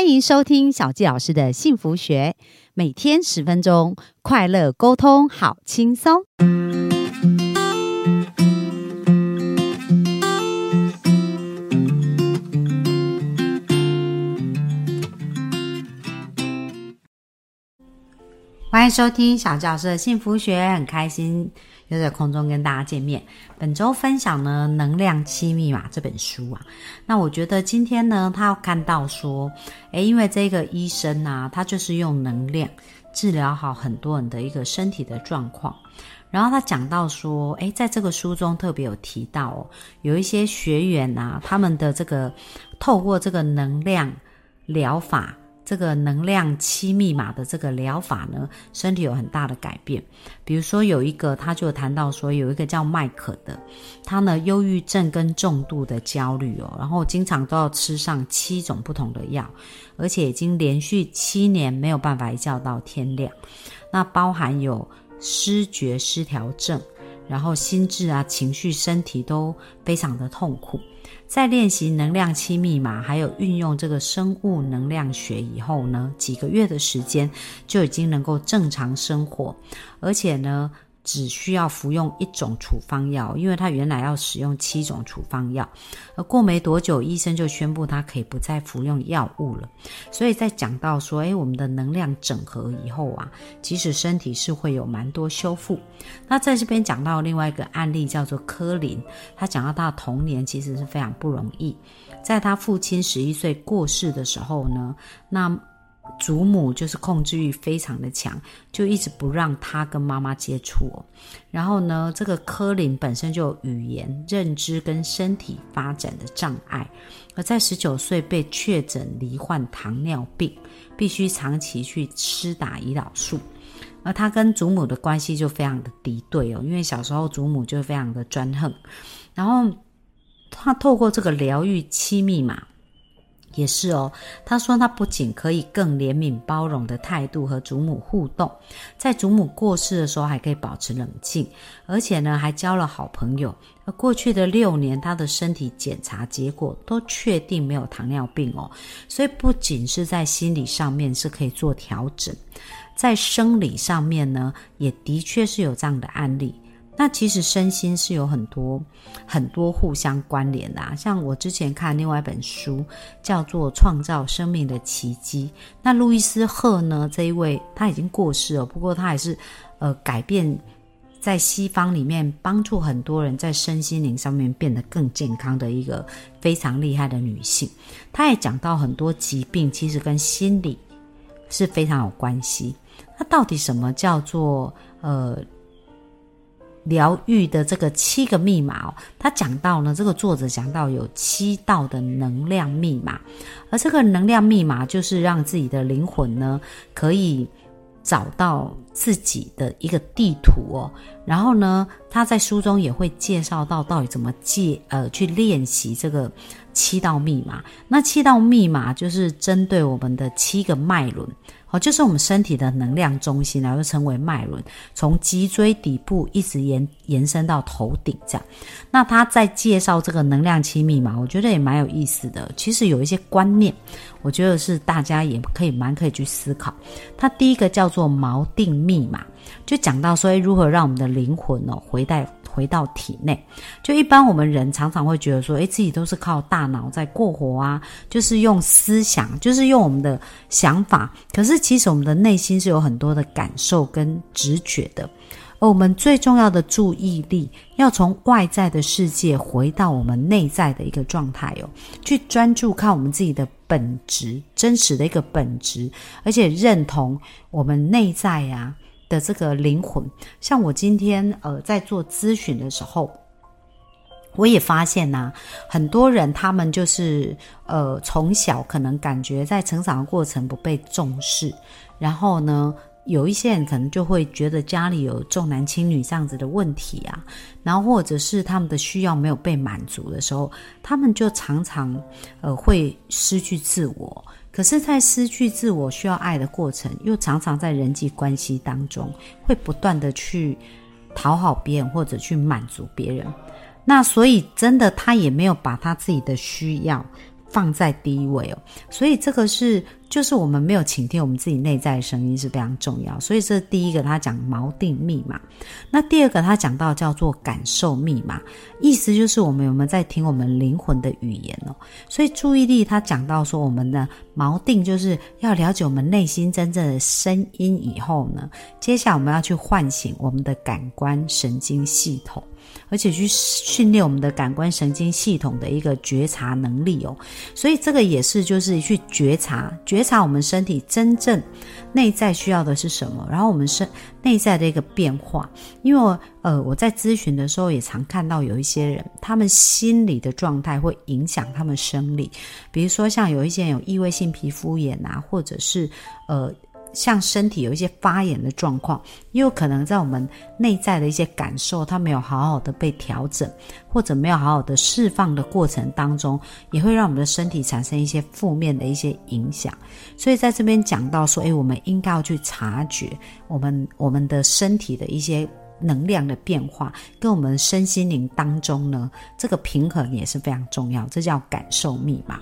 欢迎收听小纪老师的幸福学，每天十分钟，快乐沟通，好轻松。欢迎收听小教师的幸福学，很开心又在空中跟大家见面。本周分享呢《能量七密码》这本书啊，那我觉得今天呢，他要看到说，诶，因为这个医生啊，他就是用能量治疗好很多人的一个身体的状况。然后他讲到说，诶，在这个书中特别有提到哦，有一些学员啊，他们的这个透过这个能量疗法。这个能量七密码的这个疗法呢，身体有很大的改变。比如说有一个，他就谈到说，有一个叫麦克的，他呢忧郁症跟重度的焦虑哦，然后经常都要吃上七种不同的药，而且已经连续七年没有办法一觉到天亮。那包含有失觉失调症，然后心智啊、情绪、身体都非常的痛苦。在练习能量七密码，还有运用这个生物能量学以后呢，几个月的时间就已经能够正常生活，而且呢。只需要服用一种处方药，因为他原来要使用七种处方药，而过没多久，医生就宣布他可以不再服用药物了。所以在讲到说，诶，我们的能量整合以后啊，其实身体是会有蛮多修复。那在这边讲到另外一个案例，叫做柯林，他讲到他的童年其实是非常不容易，在他父亲十一岁过世的时候呢，那。祖母就是控制欲非常的强，就一直不让他跟妈妈接触哦。然后呢，这个科林本身就有语言、认知跟身体发展的障碍，而在十九岁被确诊罹患糖尿病，必须长期去吃打胰岛素。而他跟祖母的关系就非常的敌对哦，因为小时候祖母就非常的专横。然后他透过这个疗愈七密码。也是哦，他说他不仅可以更怜悯包容的态度和祖母互动，在祖母过世的时候还可以保持冷静，而且呢还交了好朋友。而过去的六年，他的身体检查结果都确定没有糖尿病哦，所以不仅是在心理上面是可以做调整，在生理上面呢，也的确是有这样的案例。那其实身心是有很多很多互相关联的，啊像我之前看另外一本书叫做《创造生命的奇迹》，那路易斯·赫呢这一位他已经过世了，不过他还是呃改变在西方里面帮助很多人在身心灵上面变得更健康的一个非常厉害的女性。她也讲到很多疾病其实跟心理是非常有关系。那到底什么叫做呃？疗愈的这个七个密码，他讲到呢，这个作者讲到有七道的能量密码，而这个能量密码就是让自己的灵魂呢可以找到自己的一个地图哦。然后呢，他在书中也会介绍到到底怎么借呃去练习这个七道密码。那七道密码就是针对我们的七个脉轮。哦，就是我们身体的能量中心，然后称为脉轮，从脊椎底部一直延延伸到头顶这样。那他在介绍这个能量七密码，我觉得也蛮有意思的。其实有一些观念，我觉得是大家也可以蛮可以去思考。它第一个叫做锚定密码，就讲到说如何让我们的灵魂哦回到。回到体内，就一般我们人常常会觉得说，诶，自己都是靠大脑在过活啊，就是用思想，就是用我们的想法。可是其实我们的内心是有很多的感受跟直觉的，而我们最重要的注意力要从外在的世界回到我们内在的一个状态哦，去专注看我们自己的本质，真实的一个本质，而且认同我们内在呀。的这个灵魂，像我今天呃在做咨询的时候，我也发现呐，很多人他们就是呃从小可能感觉在成长的过程不被重视，然后呢，有一些人可能就会觉得家里有重男轻女这样子的问题啊，然后或者是他们的需要没有被满足的时候，他们就常常呃会失去自我。可是，在失去自我、需要爱的过程，又常常在人际关系当中，会不断的去讨好别人或者去满足别人。那所以，真的他也没有把他自己的需要放在第一位哦。所以这个是。就是我们没有倾听我们自己内在的声音是非常重要，所以这第一个他讲锚定密码，那第二个他讲到叫做感受密码，意思就是我们有没有在听我们灵魂的语言哦。所以注意力他讲到说我们的锚定就是要了解我们内心真正的声音以后呢，接下来我们要去唤醒我们的感官神经系统。而且去训练我们的感官神经系统的一个觉察能力哦，所以这个也是就是去觉察觉察我们身体真正内在需要的是什么，然后我们身内在的一个变化。因为呃我在咨询的时候也常看到有一些人，他们心理的状态会影响他们生理，比如说像有一些人有异位性皮肤炎啊，或者是呃。像身体有一些发炎的状况，也有可能在我们内在的一些感受，它没有好好的被调整，或者没有好好的释放的过程当中，也会让我们的身体产生一些负面的一些影响。所以在这边讲到说，诶，我们应该要去察觉我们我们的身体的一些能量的变化，跟我们身心灵当中呢，这个平衡也是非常重要。这叫感受密码。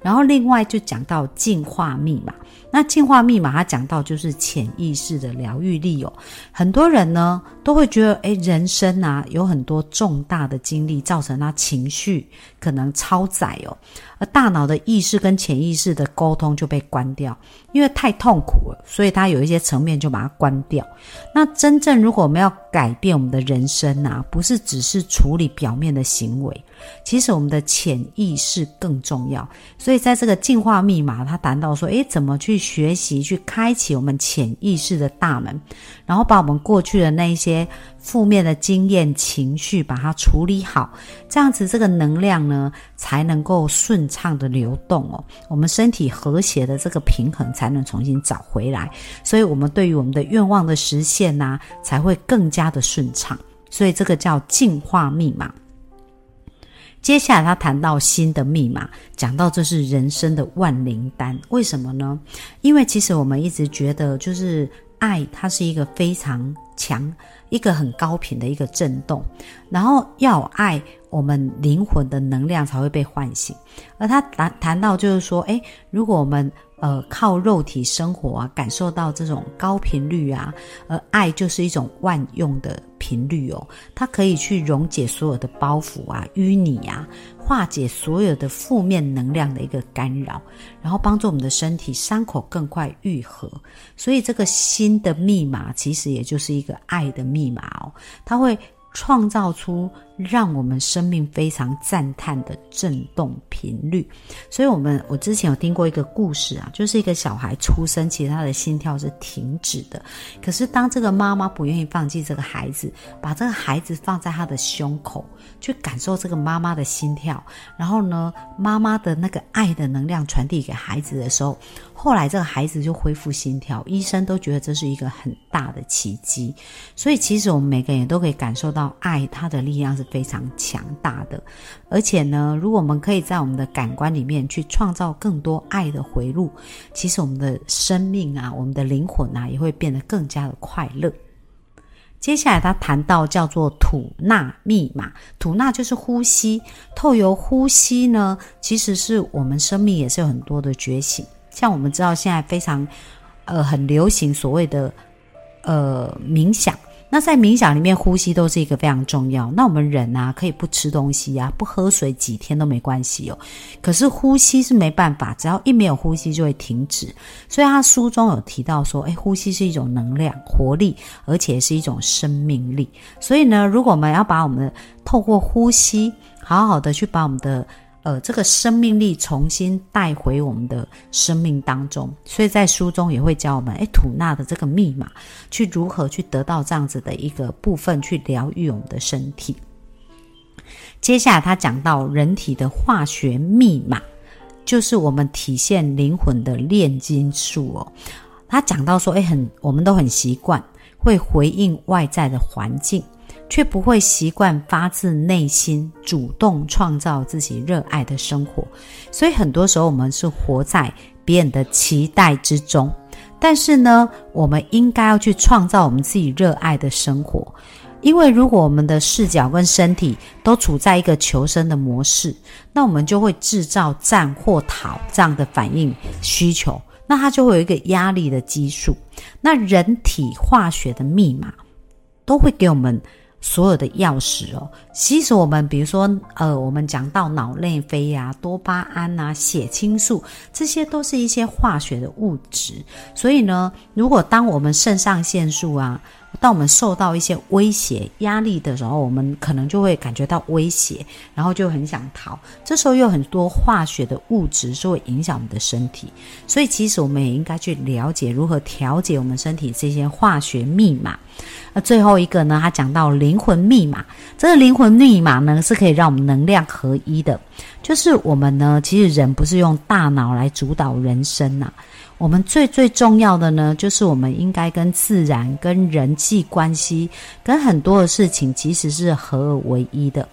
然后另外就讲到进化密码。那进化密码，它讲到就是潜意识的疗愈力哦。很多人呢都会觉得，哎，人生啊有很多重大的经历，造成他情绪可能超载哦，而大脑的意识跟潜意识的沟通就被关掉，因为太痛苦了，所以他有一些层面就把它关掉。那真正如果我们要改变我们的人生啊，不是只是处理表面的行为。其实我们的潜意识更重要，所以在这个进化密码，他谈到说：诶，怎么去学习去开启我们潜意识的大门，然后把我们过去的那一些负面的经验、情绪，把它处理好，这样子这个能量呢，才能够顺畅的流动哦，我们身体和谐的这个平衡才能重新找回来，所以我们对于我们的愿望的实现呐，才会更加的顺畅，所以这个叫进化密码。接下来他谈到新的密码，讲到这是人生的万灵丹，为什么呢？因为其实我们一直觉得，就是爱它是一个非常强、一个很高频的一个震动，然后要有爱，我们灵魂的能量才会被唤醒。而他谈谈到就是说，诶，如果我们呃，靠肉体生活啊，感受到这种高频率啊，而爱就是一种万用的频率哦，它可以去溶解所有的包袱啊、淤泥啊，化解所有的负面能量的一个干扰，然后帮助我们的身体伤口更快愈合。所以这个新的密码其实也就是一个爱的密码哦，它会。创造出让我们生命非常赞叹的震动频率，所以，我们我之前有听过一个故事啊，就是一个小孩出生，其实他的心跳是停止的，可是当这个妈妈不愿意放弃这个孩子，把这个孩子放在他的胸口，去感受这个妈妈的心跳，然后呢，妈妈的那个爱的能量传递给孩子的时候。后来这个孩子就恢复心跳，医生都觉得这是一个很大的奇迹。所以其实我们每个人都可以感受到爱，它的力量是非常强大的。而且呢，如果我们可以在我们的感官里面去创造更多爱的回路，其实我们的生命啊，我们的灵魂啊，也会变得更加的快乐。接下来他谈到叫做吐纳密码，吐纳就是呼吸，透由呼吸呢，其实是我们生命也是有很多的觉醒。像我们知道现在非常，呃，很流行所谓的呃冥想。那在冥想里面，呼吸都是一个非常重要。那我们人啊，可以不吃东西啊，不喝水几天都没关系哦。可是呼吸是没办法，只要一没有呼吸就会停止。所以他书中有提到说，诶，呼吸是一种能量、活力，而且是一种生命力。所以呢，如果我们要把我们透过呼吸，好好的去把我们的。呃，这个生命力重新带回我们的生命当中，所以在书中也会教我们，哎，吐纳的这个密码，去如何去得到这样子的一个部分，去疗愈我们的身体。接下来他讲到人体的化学密码，就是我们体现灵魂的炼金术哦。他讲到说，哎，很，我们都很习惯会回应外在的环境。却不会习惯发自内心主动创造自己热爱的生活，所以很多时候我们是活在别人的期待之中。但是呢，我们应该要去创造我们自己热爱的生活。因为如果我们的视角跟身体都处在一个求生的模式，那我们就会制造战或逃这样的反应需求，那它就会有一个压力的激素。那人体化学的密码都会给我们。所有的钥匙哦，其实我们比如说，呃，我们讲到脑内啡呀、多巴胺啊、血清素，这些都是一些化学的物质。所以呢，如果当我们肾上腺素啊，当我们受到一些威胁、压力的时候，我们可能就会感觉到威胁，然后就很想逃。这时候有很多化学的物质是会影响我们的身体，所以其实我们也应该去了解如何调节我们身体这些化学密码。那最后一个呢？他讲到灵魂密码，这个灵魂密码呢是可以让我们能量合一的，就是我们呢，其实人不是用大脑来主导人生呐。我们最最重要的呢，就是我们应该跟自然、跟人际关系、跟很多的事情，其实是合而为一的。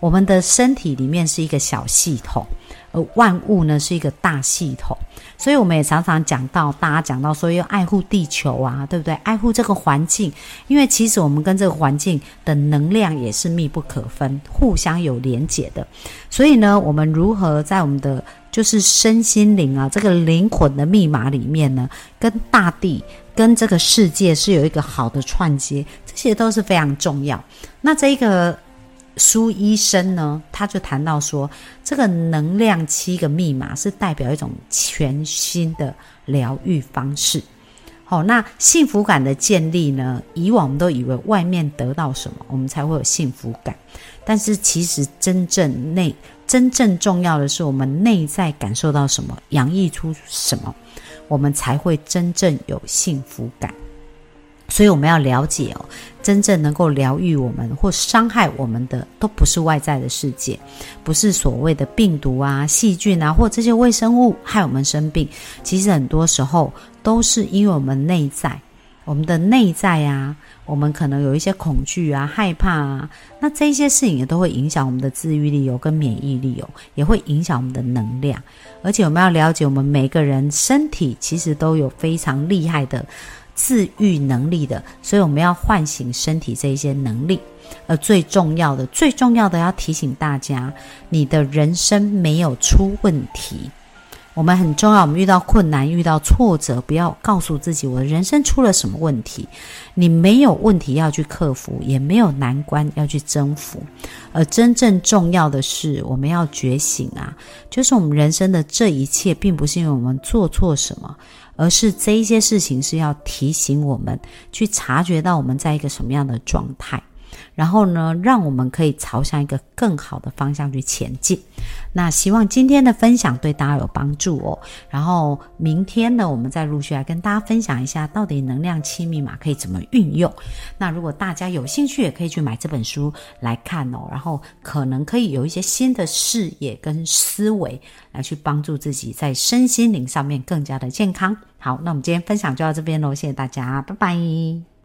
我们的身体里面是一个小系统，而万物呢是一个大系统。所以我们也常常讲到，大家讲到说要爱护地球啊，对不对？爱护这个环境，因为其实我们跟这个环境的能量也是密不可分，互相有连结的。所以呢，我们如何在我们的就是身心灵啊，这个灵魂的密码里面呢，跟大地、跟这个世界是有一个好的串接，这些都是非常重要。那这一个苏医生呢，他就谈到说，这个能量七个密码是代表一种全新的疗愈方式。好，那幸福感的建立呢，以往我们都以为外面得到什么，我们才会有幸福感，但是其实真正内。真正重要的是，我们内在感受到什么，洋溢出什么，我们才会真正有幸福感。所以我们要了解哦，真正能够疗愈我们或伤害我们的，都不是外在的世界，不是所谓的病毒啊、细菌啊，或这些微生物害我们生病。其实很多时候都是因为我们内在。我们的内在啊，我们可能有一些恐惧啊、害怕啊，那这些事情也都会影响我们的自愈力有跟免疫力有，也会影响我们的能量。而且我们要了解，我们每个人身体其实都有非常厉害的自愈能力的，所以我们要唤醒身体这一些能力。而最重要的、最重要的要提醒大家，你的人生没有出问题。我们很重要，我们遇到困难、遇到挫折，不要告诉自己我的人生出了什么问题。你没有问题要去克服，也没有难关要去征服。而真正重要的是，我们要觉醒啊！就是我们人生的这一切，并不是因为我们做错什么，而是这一些事情是要提醒我们去察觉到我们在一个什么样的状态。然后呢，让我们可以朝向一个更好的方向去前进。那希望今天的分享对大家有帮助哦。然后明天呢，我们再陆续来跟大家分享一下，到底能量七密码可以怎么运用。那如果大家有兴趣，也可以去买这本书来看哦。然后可能可以有一些新的视野跟思维，来去帮助自己在身心灵上面更加的健康。好，那我们今天分享就到这边喽，谢谢大家，拜拜。